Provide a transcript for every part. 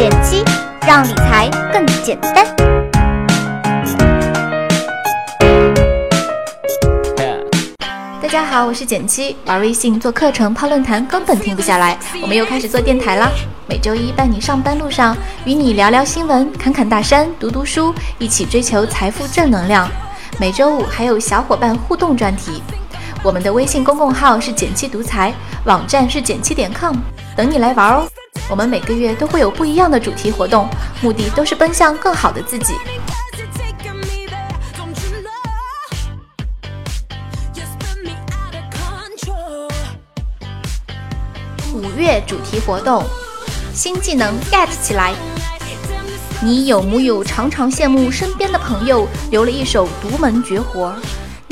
减七，让理财更简单。大家好，我是减七，玩微信、做课程、泡论坛根本停不下来。我们又开始做电台啦，每周一伴你上班路上，与你聊聊新闻，侃侃大山，读读书，一起追求财富正能量。每周五还有小伙伴互动专题。我们的微信公共号是减七独裁，网站是减七点 com，等你来玩哦。我们每个月都会有不一样的主题活动，目的都是奔向更好的自己。五月主题活动，新技能 get 起来。你有木有常常羡慕身边的朋友留了一手独门绝活？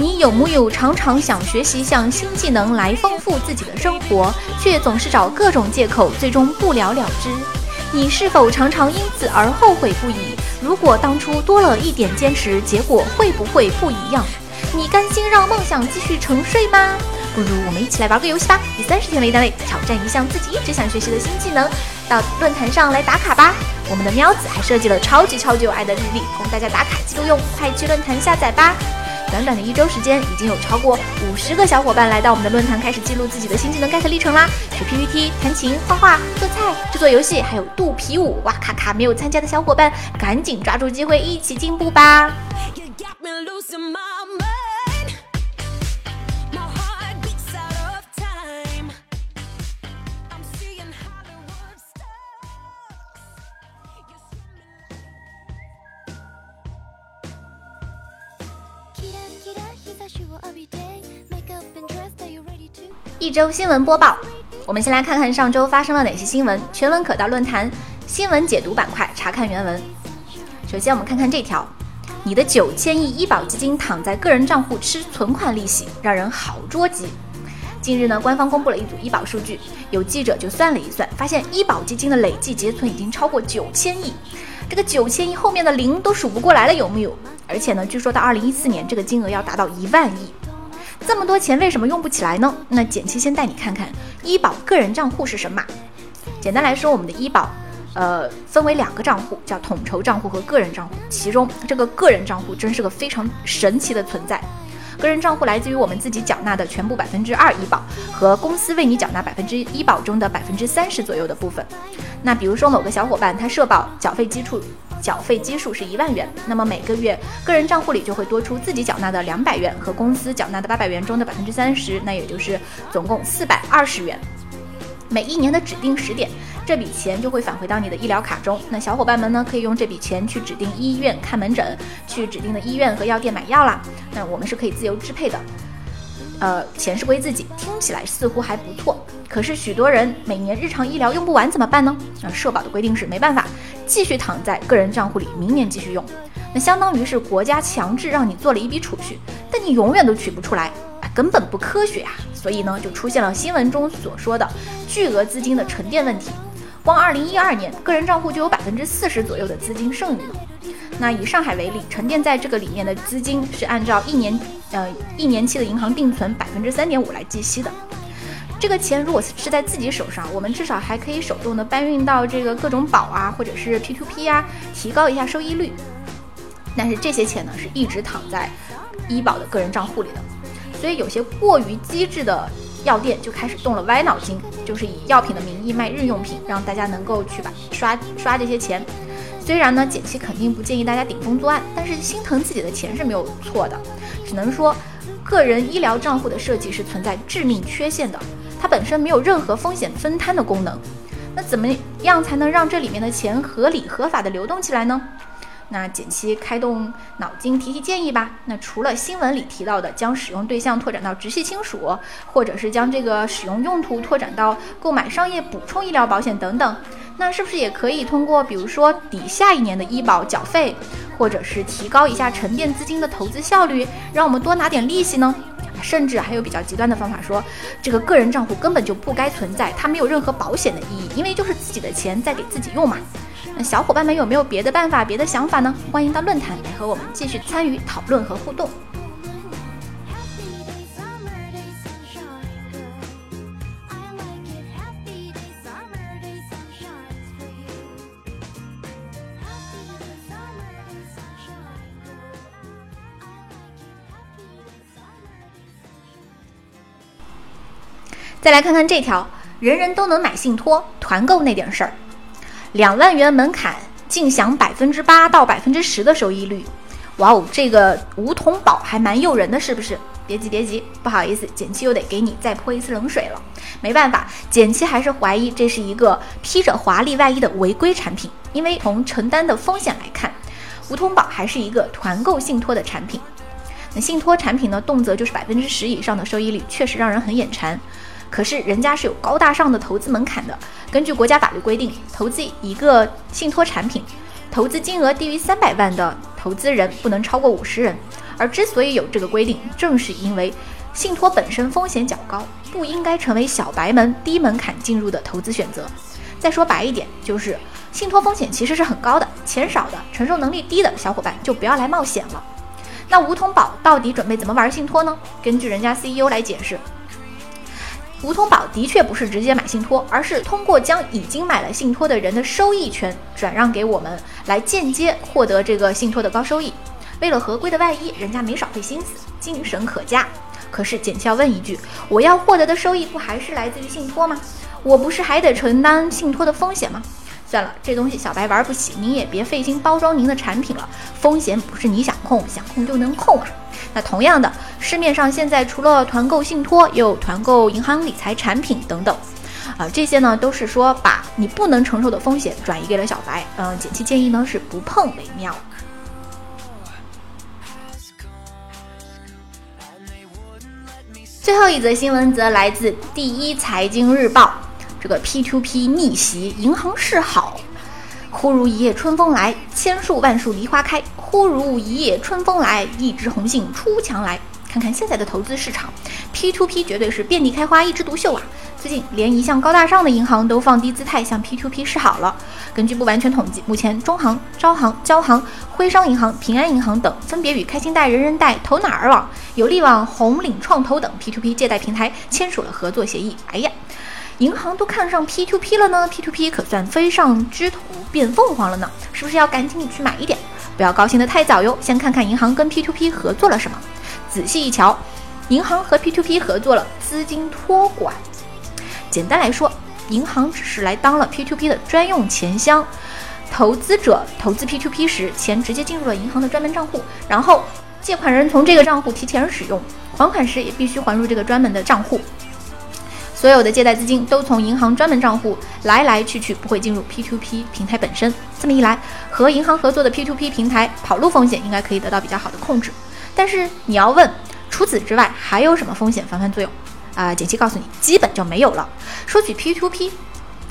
你有木有常常想学习一项新技能来丰富自己的生活，却总是找各种借口，最终不了了之？你是否常常因此而后悔不已？如果当初多了一点坚持，结果会不会不一样？你甘心让梦想继续沉睡吗？不如我们一起来玩个游戏吧，以三十天为单位挑战一项自己一直想学习的新技能，到论坛上来打卡吧。我们的喵子还设计了超级超级有爱的日历，供大家打卡记录用，快去论坛下载吧。短短的一周时间，已经有超过五十个小伙伴来到我们的论坛，开始记录自己的新技能 get 历程啦！学 PPT、弹琴、画画、做菜、制作游戏，还有肚皮舞，哇咔咔！没有参加的小伙伴，赶紧抓住机会，一起进步吧！一周新闻播报，我们先来看看上周发生了哪些新闻。全文可到论坛新闻解读板块查看原文。首先，我们看看这条：你的九千亿医保基金躺在个人账户吃存款利息，让人好捉急。近日呢，官方公布了一组医保数据，有记者就算了一算，发现医保基金的累计结存已经超过九千亿。这个九千亿后面的零都数不过来了，有木有？而且呢，据说到二零一四年，这个金额要达到一万亿。这么多钱为什么用不起来呢？那简七先带你看看医保个人账户是什么。简单来说，我们的医保，呃，分为两个账户，叫统筹账户和个人账户。其中这个个人账户真是个非常神奇的存在。个人账户来自于我们自己缴纳的全部百分之二医保和公司为你缴纳百分之医保中的百分之三十左右的部分。那比如说某个小伙伴他社保缴费基础。缴费基数是一万元，那么每个月个人账户里就会多出自己缴纳的两百元和公司缴纳的八百元中的百分之三十，那也就是总共四百二十元。每一年的指定时点，这笔钱就会返回到你的医疗卡中。那小伙伴们呢，可以用这笔钱去指定医院看门诊，去指定的医院和药店买药啦。那我们是可以自由支配的。呃，钱是归自己，听起来似乎还不错。可是许多人每年日常医疗用不完怎么办呢？那社保的规定是没办法。继续躺在个人账户里，明年继续用，那相当于是国家强制让你做了一笔储蓄，但你永远都取不出来，根本不科学啊！所以呢，就出现了新闻中所说的巨额资金的沉淀问题。光二零一二年，个人账户就有百分之四十左右的资金剩余了。那以上海为例，沉淀在这个里面的资金是按照一年呃一年期的银行定存百分之三点五来计息的。这个钱如果是在自己手上，我们至少还可以手动的搬运到这个各种宝啊，或者是 P2P 啊，提高一下收益率。但是这些钱呢，是一直躺在医保的个人账户里的，所以有些过于机智的药店就开始动了歪脑筋，就是以药品的名义卖日用品，让大家能够去把刷刷这些钱。虽然呢，简七肯定不建议大家顶风作案，但是心疼自己的钱是没有错的。只能说，个人医疗账户的设计是存在致命缺陷的。它本身没有任何风险分摊的功能，那怎么样才能让这里面的钱合理合法的流动起来呢？那简七开动脑筋提提建议吧。那除了新闻里提到的将使用对象拓展到直系亲属，或者是将这个使用用途拓展到购买商业补充医疗保险等等，那是不是也可以通过比如说抵下一年的医保缴费，或者是提高一下沉淀资金的投资效率，让我们多拿点利息呢？甚至还有比较极端的方法，说这个个人账户根本就不该存在，它没有任何保险的意义，因为就是自己的钱在给自己用嘛。那小伙伴们有没有别的办法、别的想法呢？欢迎到论坛来和我们继续参与讨论和互动。再来看看这条，人人都能买信托，团购那点事儿，两万元门槛，尽享百分之八到百分之十的收益率。哇哦，这个梧桐宝还蛮诱人的，是不是？别急别急，不好意思，简七又得给你再泼一次冷水了。没办法，简七还是怀疑这是一个披着华丽外衣的违规产品，因为从承担的风险来看，梧桐宝还是一个团购信托的产品。那信托产品呢，动辄就是百分之十以上的收益率，确实让人很眼馋。可是人家是有高大上的投资门槛的，根据国家法律规定，投资一个信托产品，投资金额低于三百万的投资人不能超过五十人。而之所以有这个规定，正是因为信托本身风险较高，不应该成为小白们低门槛进入的投资选择。再说白一点，就是信托风险其实是很高的，钱少的、承受能力低的小伙伴就不要来冒险了。那梧桐宝到底准备怎么玩信托呢？根据人家 CEO 来解释，梧桐宝的确不是直接买信托，而是通过将已经买了信托的人的收益权转让给我们，来间接获得这个信托的高收益。为了合规的外衣，人家没少费心思，精神可嘉。可是简要问一句，我要获得的收益不还是来自于信托吗？我不是还得承担信托的风险吗？算了，这东西小白玩不起，您也别费心包装您的产品了。风险不是你想控想控就能控啊。那同样的，市面上现在除了团购信托，也有团购银行理财产品等等，啊，这些呢都是说把你不能承受的风险转移给了小白。嗯，简七建议呢是不碰为妙。最后一则新闻则来自第一财经日报。这个 P2P 逆袭，银行是好。忽如一夜春风来，千树万树梨花开。忽如一夜春风来，一枝红杏出墙来。看看现在的投资市场，P to P 绝对是遍地开花，一枝独秀啊！最近连一向高大上的银行都放低姿态向 P to P 示好了。根据不完全统计，目前中行、招行、交行、徽商银行、平安银行等分别与开心贷、人人贷、投哪儿网、有利网、红岭创投等 P to P 借贷平台签署了合作协议。哎呀！银行都看上 P to P 了呢，P to P 可算飞上枝头变凤凰了呢，是不是要赶紧去买一点？不要高兴得太早哟，先看看银行跟 P2P 合作了什么。仔细一瞧，银行和 P2P 合作了资金托管。简单来说，银行只是来当了 P2P 的专用钱箱，投资者投资 P2P 时，钱直接进入了银行的专门账户，然后借款人从这个账户提前使用，还款时也必须还入这个专门的账户。所有的借贷资金都从银行专门账户来来去去，不会进入 P2P 平台本身。这么一来，和银行合作的 P2P 平台跑路风险应该可以得到比较好的控制。但是你要问，除此之外还有什么风险防范作用？啊，简七告诉你，基本就没有了。说起 P2P，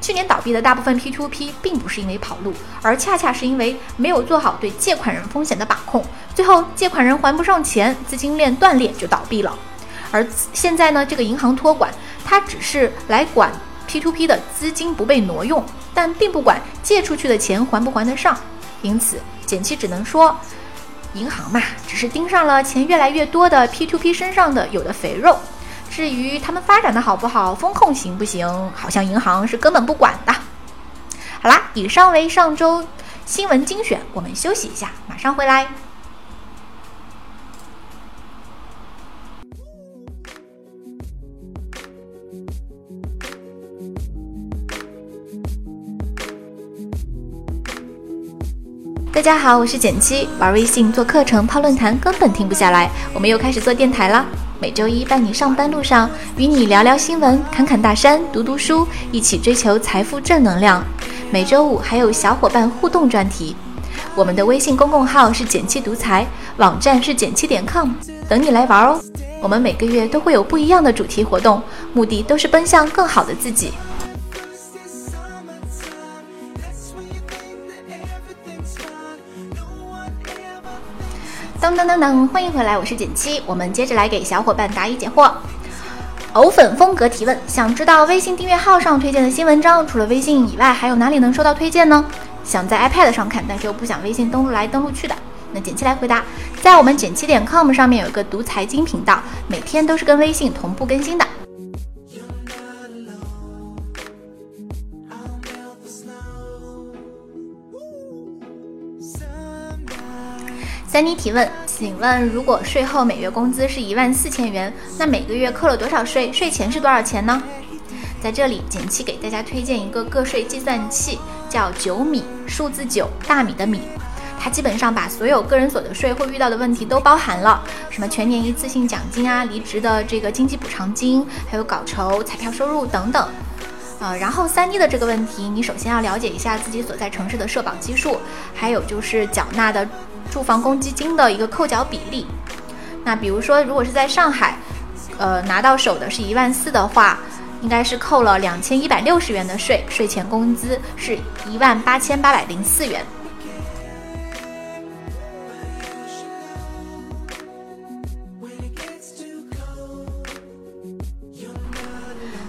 去年倒闭的大部分 P2P 并不是因为跑路，而恰恰是因为没有做好对借款人风险的把控，最后借款人还不上钱，资金链断裂就倒闭了。而现在呢，这个银行托管。它只是来管 P to P 的资金不被挪用，但并不管借出去的钱还不还得上。因此，简七只能说，银行嘛，只是盯上了钱越来越多的 P to P 身上的有的肥肉。至于他们发展的好不好，风控行不行，好像银行是根本不管的。好啦，以上为上周新闻精选，我们休息一下，马上回来。大家好，我是简七，玩微信、做课程、泡论坛根本停不下来。我们又开始做电台了，每周一伴你上班路上，与你聊聊新闻、侃侃大山、读读书，一起追求财富正能量。每周五还有小伙伴互动专题。我们的微信公共号是简七独裁，网站是简七点 com，等你来玩哦。我们每个月都会有不一样的主题活动，目的都是奔向更好的自己。当当当当，欢迎回来，我是简七。我们接着来给小伙伴答疑解惑。藕粉风格提问：想知道微信订阅号上推荐的新文章，除了微信以外，还有哪里能收到推荐呢？想在 iPad 上看，但是又不想微信登录来登录去的，那简七来回答：在我们简七点 com 上面有一个读财经频道，每天都是跟微信同步更新的。三妮提问，请问如果税后每月工资是一万四千元，那每个月扣了多少税？税前是多少钱呢？在这里，简七给大家推荐一个个税计算器，叫九米，数字九，大米的米。它基本上把所有个人所得税会遇到的问题都包含了，什么全年一次性奖金啊、离职的这个经济补偿金，还有稿酬、彩票收入等等。呃，然后三 D 的这个问题，你首先要了解一下自己所在城市的社保基数，还有就是缴纳的住房公积金的一个扣缴比例。那比如说，如果是在上海，呃，拿到手的是一万四的话，应该是扣了两千一百六十元的税，税前工资是一万八千八百零四元。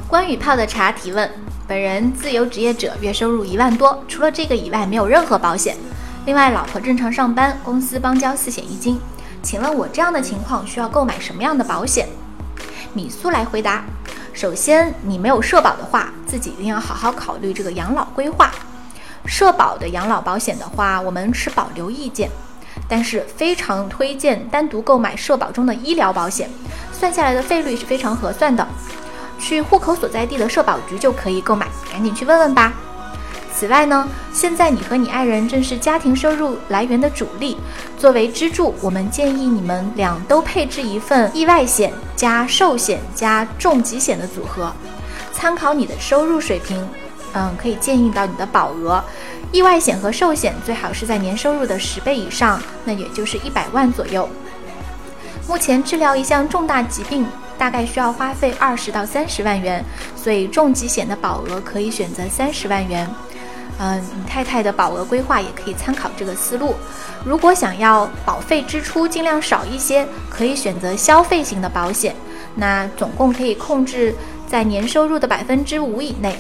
关羽泡的茶提问：本人自由职业者，月收入一万多，除了这个以外没有任何保险。另外，老婆正常上班，公司帮交四险一金。请问我这样的情况需要购买什么样的保险？米苏来回答：首先，你没有社保的话，自己一定要好好考虑这个养老规划。社保的养老保险的话，我们持保留意见，但是非常推荐单独购买社保中的医疗保险，算下来的费率是非常合算的。去户口所在地的社保局就可以购买，赶紧去问问吧。此外呢，现在你和你爱人正是家庭收入来源的主力，作为支柱，我们建议你们俩都配置一份意外险加寿险加重疾险的组合，参考你的收入水平，嗯，可以建议到你的保额。意外险和寿险最好是在年收入的十倍以上，那也就是一百万左右。目前治疗一项重大疾病。大概需要花费二十到三十万元，所以重疾险的保额可以选择三十万元。嗯，你太太的保额规划也可以参考这个思路。如果想要保费支出尽量少一些，可以选择消费型的保险，那总共可以控制在年收入的百分之五以内。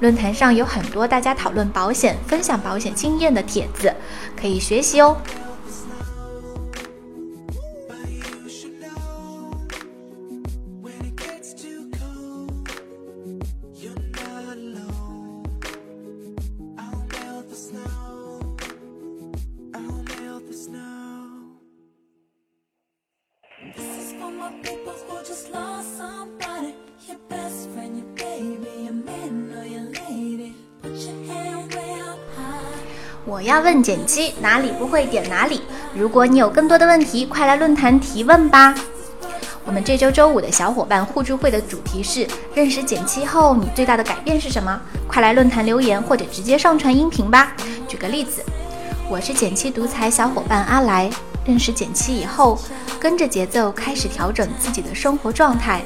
论坛上有很多大家讨论保险、分享保险经验的帖子，可以学习哦。我要问简七哪里不会点哪里。如果你有更多的问题，快来论坛提问吧。我们这周周五的小伙伴互助会的主题是认识简七后你最大的改变是什么？快来论坛留言或者直接上传音频吧。举个例子，我是简七独裁小伙伴阿来，认识简七以后，跟着节奏开始调整自己的生活状态，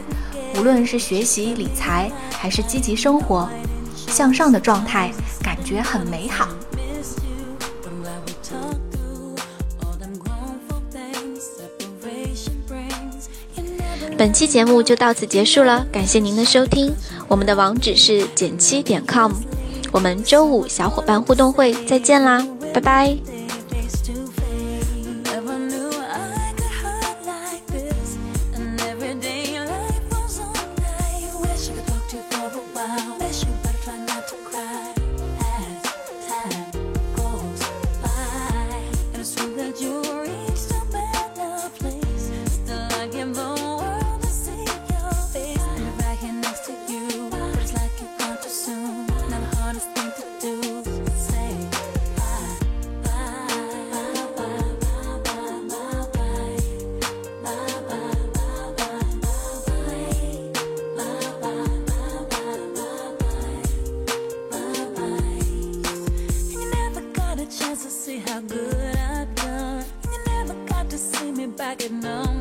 无论是学习理财还是积极生活，向上的状态感觉很美好。本期节目就到此结束了，感谢您的收听。我们的网址是减七点 com，我们周五小伙伴互动会再见啦，拜拜。I it now.